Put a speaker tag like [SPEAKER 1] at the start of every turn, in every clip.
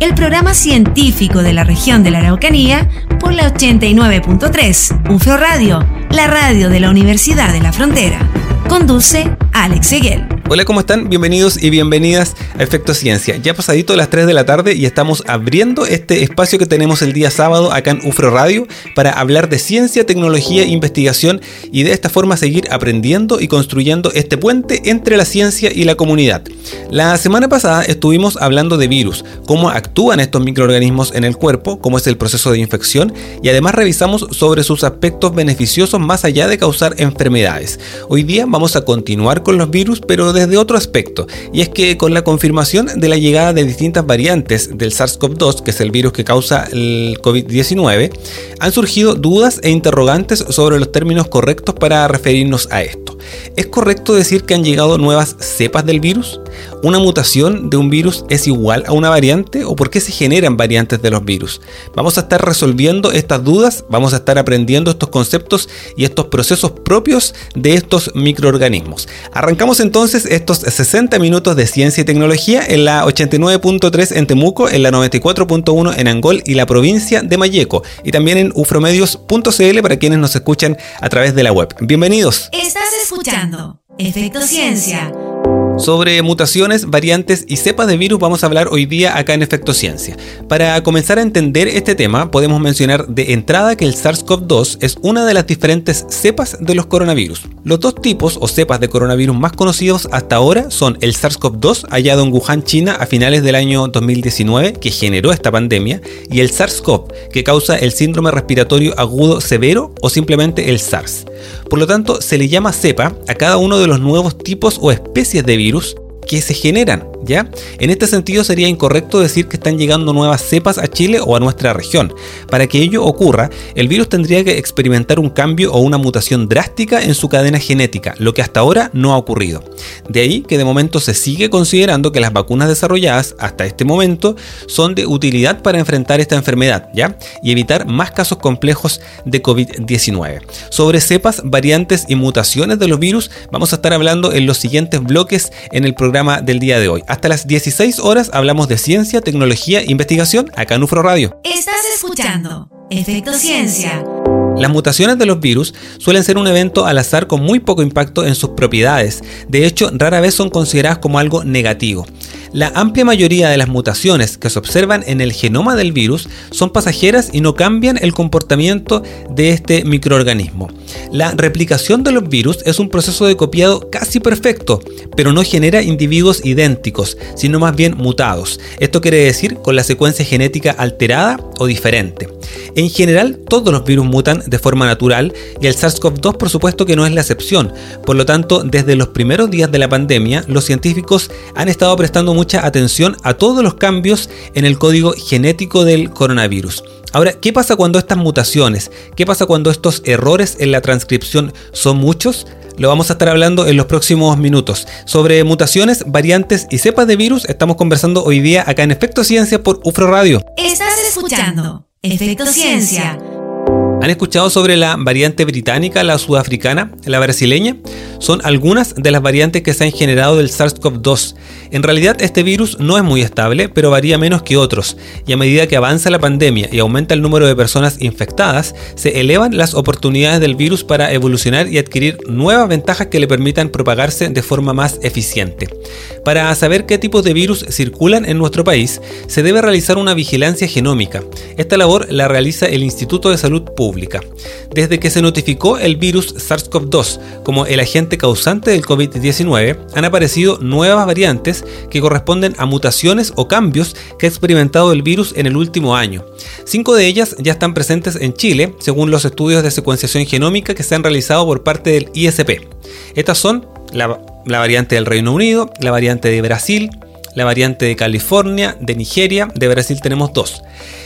[SPEAKER 1] el programa científico de la región de la Araucanía por la 89.3 UFRO Radio, la radio de la Universidad de la Frontera. Conduce Alex Seguel.
[SPEAKER 2] Hola, ¿cómo están? Bienvenidos y bienvenidas a Efecto Ciencia. Ya pasadito las 3 de la tarde y estamos abriendo este espacio que tenemos el día sábado acá en UFRO Radio para hablar de ciencia, tecnología, investigación y de esta forma seguir aprendiendo y construyendo este puente entre la ciencia y la comunidad. La semana pasada estuvimos hablando de virus, cómo actúan estos microorganismos en el cuerpo, cómo es el proceso de infección y además revisamos sobre sus aspectos beneficiosos más allá de causar enfermedades. Hoy día vamos a continuar con los virus, pero desde otro aspecto, y es que con la confirmación de la llegada de distintas variantes del SARS-CoV-2, que es el virus que causa el COVID-19, han surgido dudas e interrogantes sobre los términos correctos para referirnos a esto. ¿Es correcto decir que han llegado nuevas cepas del virus? ¿Una mutación de un virus es igual a una variante o por qué se generan variantes de los virus? Vamos a estar resolviendo estas dudas, vamos a estar aprendiendo estos conceptos y estos procesos propios de estos microorganismos. Arrancamos entonces estos 60 minutos de ciencia y tecnología en la 89.3 en Temuco, en la 94.1 en Angol y la provincia de Mayeco y también en ufromedios.cl para quienes nos escuchan a través de la web. Bienvenidos.
[SPEAKER 1] Estás escuchando Efecto Ciencia
[SPEAKER 2] sobre mutaciones, variantes y cepas de virus vamos a hablar hoy día acá en Efecto Ciencia. Para comenzar a entender este tema, podemos mencionar de entrada que el SARS-CoV-2 es una de las diferentes cepas de los coronavirus. Los dos tipos o cepas de coronavirus más conocidos hasta ahora son el SARS-CoV-2, hallado en Wuhan, China, a finales del año 2019, que generó esta pandemia, y el SARS-CoV, que causa el síndrome respiratorio agudo severo o simplemente el SARS. Por lo tanto, se le llama cepa a cada uno de los nuevos tipos o especies de virus que se generan En este sentido sería incorrecto decir que están llegando nuevas cepas a Chile o a nuestra región. Para que ello ocurra, el virus tendría que experimentar un cambio o una mutación drástica en su cadena genética, lo que hasta ahora no ha ocurrido. De ahí que de momento se sigue considerando que las vacunas desarrolladas hasta este momento son de utilidad para enfrentar esta enfermedad. Y evitar más casos complejos de COVID-19. Sobre cepas, variantes y mutaciones de los virus vamos a estar hablando en los siguientes bloques en el programa del día de hoy. Hasta las 16 horas hablamos de ciencia, tecnología e investigación acá en UFRO Radio.
[SPEAKER 1] Estás escuchando Efecto Ciencia.
[SPEAKER 2] Las mutaciones de los virus suelen ser un evento al azar con muy poco impacto en sus propiedades. De hecho, rara vez son consideradas como algo negativo. La amplia mayoría de las mutaciones que se observan en el genoma del virus son pasajeras y no cambian el comportamiento de este microorganismo. La replicación de los virus es un proceso de copiado casi perfecto, pero no genera individuos idénticos, sino más bien mutados. Esto quiere decir con la secuencia genética alterada o diferente. En general, todos los virus mutan de forma natural y el SARS-CoV-2 por supuesto que no es la excepción. Por lo tanto, desde los primeros días de la pandemia, los científicos han estado prestando mucha atención a todos los cambios en el código genético del coronavirus. Ahora, ¿qué pasa cuando estas mutaciones, qué pasa cuando estos errores en la transcripción son muchos? Lo vamos a estar hablando en los próximos minutos. Sobre mutaciones, variantes y cepas de virus estamos conversando hoy día acá en Efecto Ciencia por UFRO Radio.
[SPEAKER 1] Estás escuchando Efecto Ciencia.
[SPEAKER 2] ¿Han escuchado sobre la variante británica, la sudafricana, la brasileña? Son algunas de las variantes que se han generado del SARS-CoV-2. En realidad este virus no es muy estable, pero varía menos que otros, y a medida que avanza la pandemia y aumenta el número de personas infectadas, se elevan las oportunidades del virus para evolucionar y adquirir nuevas ventajas que le permitan propagarse de forma más eficiente. Para saber qué tipos de virus circulan en nuestro país, se debe realizar una vigilancia genómica. Esta labor la realiza el Instituto de Salud Pública. Desde que se notificó el virus SARS-CoV-2 como el agente causante del COVID-19, han aparecido nuevas variantes que corresponden a mutaciones o cambios que ha experimentado el virus en el último año. Cinco de ellas ya están presentes en Chile, según los estudios de secuenciación genómica que se han realizado por parte del ISP. Estas son la, variante del Reino Unido, la variante de Brasil, la variante de California, de Nigeria, de Brasil tenemos dos.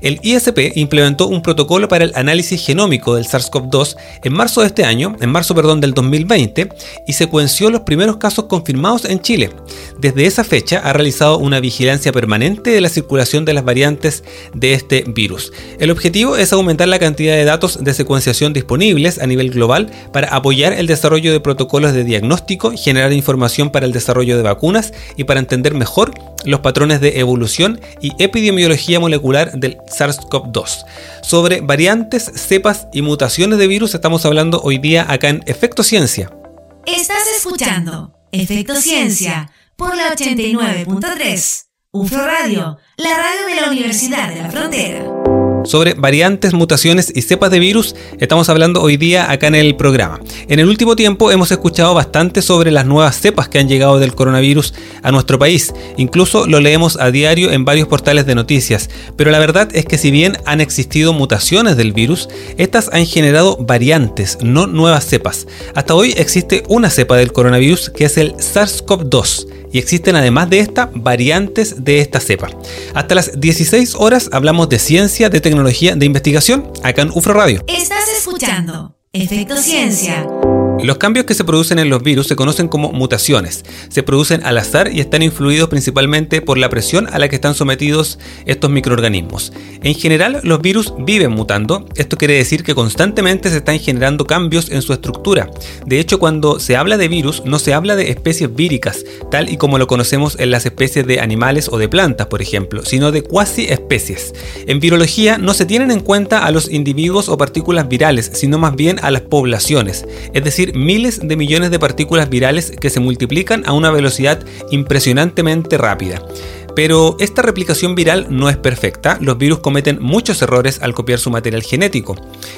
[SPEAKER 2] El ISP implementó un protocolo para el análisis genómico del SARS-CoV-2 en marzo de este año, en marzo perdón, del 2020, y secuenció los primeros casos confirmados en Chile. Desde esa fecha ha realizado una vigilancia permanente de la circulación de las variantes de este virus. El objetivo es aumentar la cantidad de datos de secuenciación disponibles a nivel global para apoyar el desarrollo de protocolos de diagnóstico, generar información para el desarrollo de vacunas y para entender mejor los patrones de evolución y epidemiología molecular del SARS-CoV-2. Sobre variantes, cepas y mutaciones de virus estamos hablando hoy día acá en Efecto Ciencia.
[SPEAKER 1] Estás escuchando Efecto Ciencia por la 89.3. UFRO Radio, la radio de la Universidad de la Frontera
[SPEAKER 2] sobre variantes, mutaciones y cepas de virus estamos hablando hoy día acá en el programa. En el último tiempo hemos escuchado bastante sobre las nuevas cepas que han llegado del coronavirus a nuestro país. Incluso lo leemos a diario en varios portales de noticias. Pero la verdad es que si bien han existido mutaciones del virus, estas han generado variantes, no nuevas cepas. Hasta hoy existe una cepa del coronavirus que es el SARS-CoV-2 y existen además de esta variantes de esta cepa. Hasta las 16 horas hablamos de ciencia, de tecnología, de investigación acá en UFRO Radio.
[SPEAKER 1] Estás escuchando Efecto Ciencia
[SPEAKER 2] los cambios que se producen en los virus se conocen como mutaciones. Se producen al azar y están influidos principalmente por la presión a la que están sometidos estos microorganismos. En general, los virus viven mutando. Esto quiere decir que constantemente se están generando cambios en su estructura. De hecho, cuando se habla de virus, no se habla de especies víricas, tal y como lo conocemos en las especies de animales o de plantas, por ejemplo, sino de cuasi especies. En virología no se tienen en cuenta a los individuos o partículas virales, sino más bien a las poblaciones, es decir, miles de millones de partículas virales que se multiplican a una velocidad impresionantemente rápida. Pero esta replicación viral no es perfecta, los virus cometen muchos errores al copiar su material genético.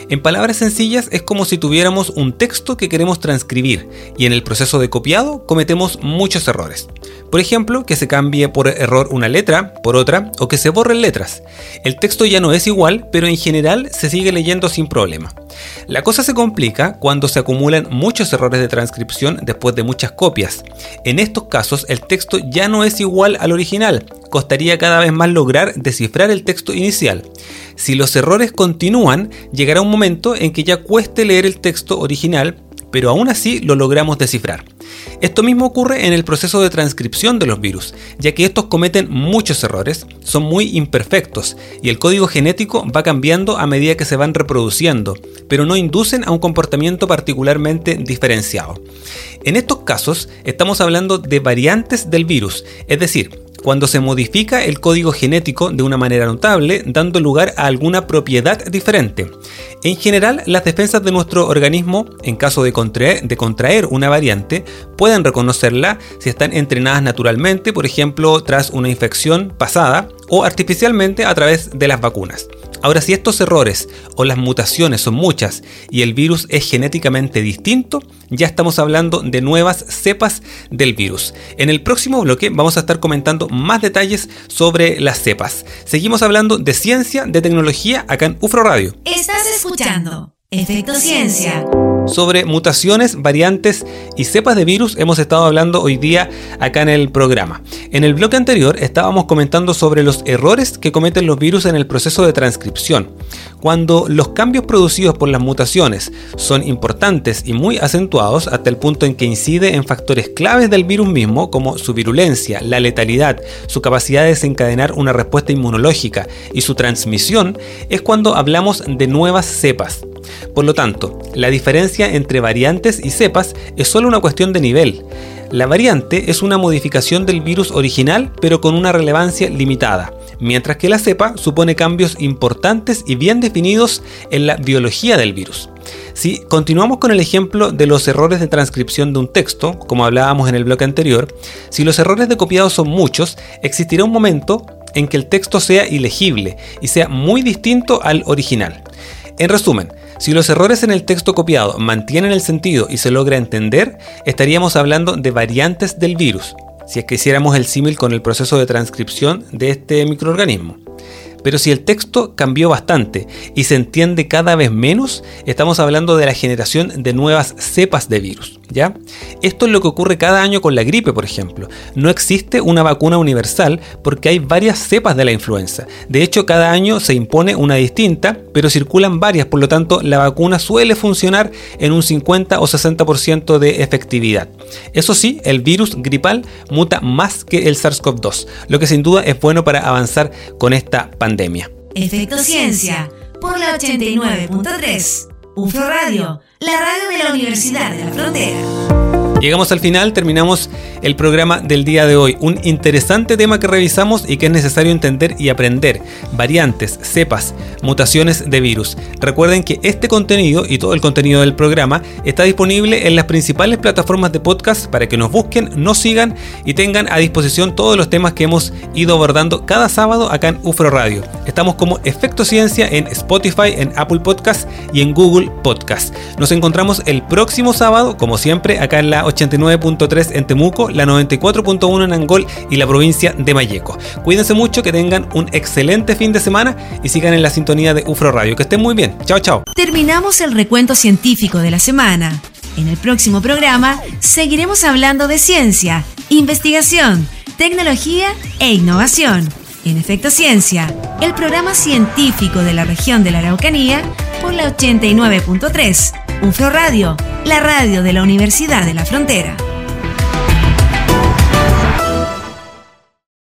[SPEAKER 2] En palabras sencillas es como si tuviéramos un texto que queremos transcribir y en el proceso de copiado cometemos muchos errores. Por ejemplo, que se cambie por error una letra por otra o que se borren letras. El texto ya no es igual, pero en general se sigue leyendo sin problema. La cosa se complica cuando se acumulan muchos errores de transcripción después de muchas copias. En estos casos el texto ya no es igual al original, costaría cada vez más lograr descifrar el texto inicial. Si los errores continúan, llegará un momento en que ya cueste leer el texto original, pero aún así lo logramos descifrar. Esto mismo ocurre en el proceso de transcripción de los virus, ya que estos cometen muchos errores, son muy imperfectos y el código genético va cambiando a medida que se van reproduciendo, pero no inducen a un comportamiento particularmente diferenciado. En estos casos estamos hablando de variantes del virus, es decir, cuando se modifica el código genético de una manera notable, dando lugar a alguna propiedad diferente. En general, las defensas de nuestro organismo, en caso de contraer, una variante, pueden reconocerla si están entrenadas naturalmente, por ejemplo, tras una infección pasada o artificialmente a través de las vacunas. Ahora, si estos errores o las mutaciones son muchas y el virus es genéticamente distinto, ya estamos hablando de nuevas cepas del virus. En el próximo bloque vamos a estar comentando más detalles sobre las cepas. Seguimos hablando de ciencia, de tecnología acá en UFRO Radio.
[SPEAKER 1] Estás escuchando Efecto Ciencia.
[SPEAKER 2] Sobre mutaciones, variantes y cepas de virus hemos estado hablando hoy día acá en el programa. En el bloque anterior estábamos comentando sobre los errores que cometen los virus en el proceso de transcripción. Cuando los cambios producidos por las mutaciones son importantes y muy acentuados hasta el punto en que incide en factores claves del virus mismo como su virulencia, la letalidad, su capacidad de desencadenar una respuesta inmunológica y su transmisión, es cuando hablamos de nuevas cepas. Por lo tanto, la diferencia entre variantes y cepas es solo una cuestión de nivel. La variante es una modificación del virus original pero con una relevancia limitada, mientras que la cepa supone cambios importantes y bien definidos en la biología del virus. Si continuamos con el ejemplo de los errores de transcripción de un texto, como hablábamos en el bloque anterior, si los errores de copiado son muchos, existirá un momento en que el texto sea ilegible y sea muy distinto al original. En resumen, si los errores en el texto copiado mantienen el sentido y se logra entender, estaríamos hablando de variantes del virus, si es que hiciéramos el símil con el proceso de transcripción de este microorganismo. Pero si el texto cambió bastante y se entiende cada vez menos, estamos hablando de la generación de nuevas cepas de virus. Esto es lo que ocurre cada año con la gripe, por ejemplo. No existe una vacuna universal porque hay varias cepas de la influenza. De hecho, cada año se impone una distinta, pero circulan varias, por lo tanto, la vacuna suele funcionar en un 50 o 60% de efectividad. Eso sí, el virus gripal muta más que el SARS-CoV-2, lo que sin duda es bueno para avanzar con esta pandemia.
[SPEAKER 1] Efecto Ciencia por la 89.3. UFRO Radio, la radio de la Universidad de la Frontera.
[SPEAKER 2] Llegamos al final, terminamos el programa del día de hoy. Un interesante tema que revisamos y que es necesario entender y aprender. Variantes, cepas, mutaciones de virus. Recuerden que este contenido y todo el contenido del programa está disponible en las principales plataformas de podcast para que nos busquen, nos sigan y tengan a disposición todos los temas que hemos ido abordando cada sábado acá en UFRO Radio. Estamos como Efecto Ciencia en Spotify, en Apple Podcast y en Google Podcast. Encontramos el próximo sábado, como siempre, acá en la 89.3 en Temuco, la 94.1 en Angol y la provincia de Mayeco. Cuídense mucho, que tengan un excelente fin de semana y sigan en la sintonía de UFRO Radio. Que estén muy bien. Chao, chao.
[SPEAKER 1] Terminamos el recuento científico de la semana. En el próximo programa seguiremos hablando de ciencia, investigación, tecnología e innovación. En Efecto Ciencia, el programa científico de la región de la Araucanía por la 89.3 UFRO Radio, la radio de la Universidad de la Frontera.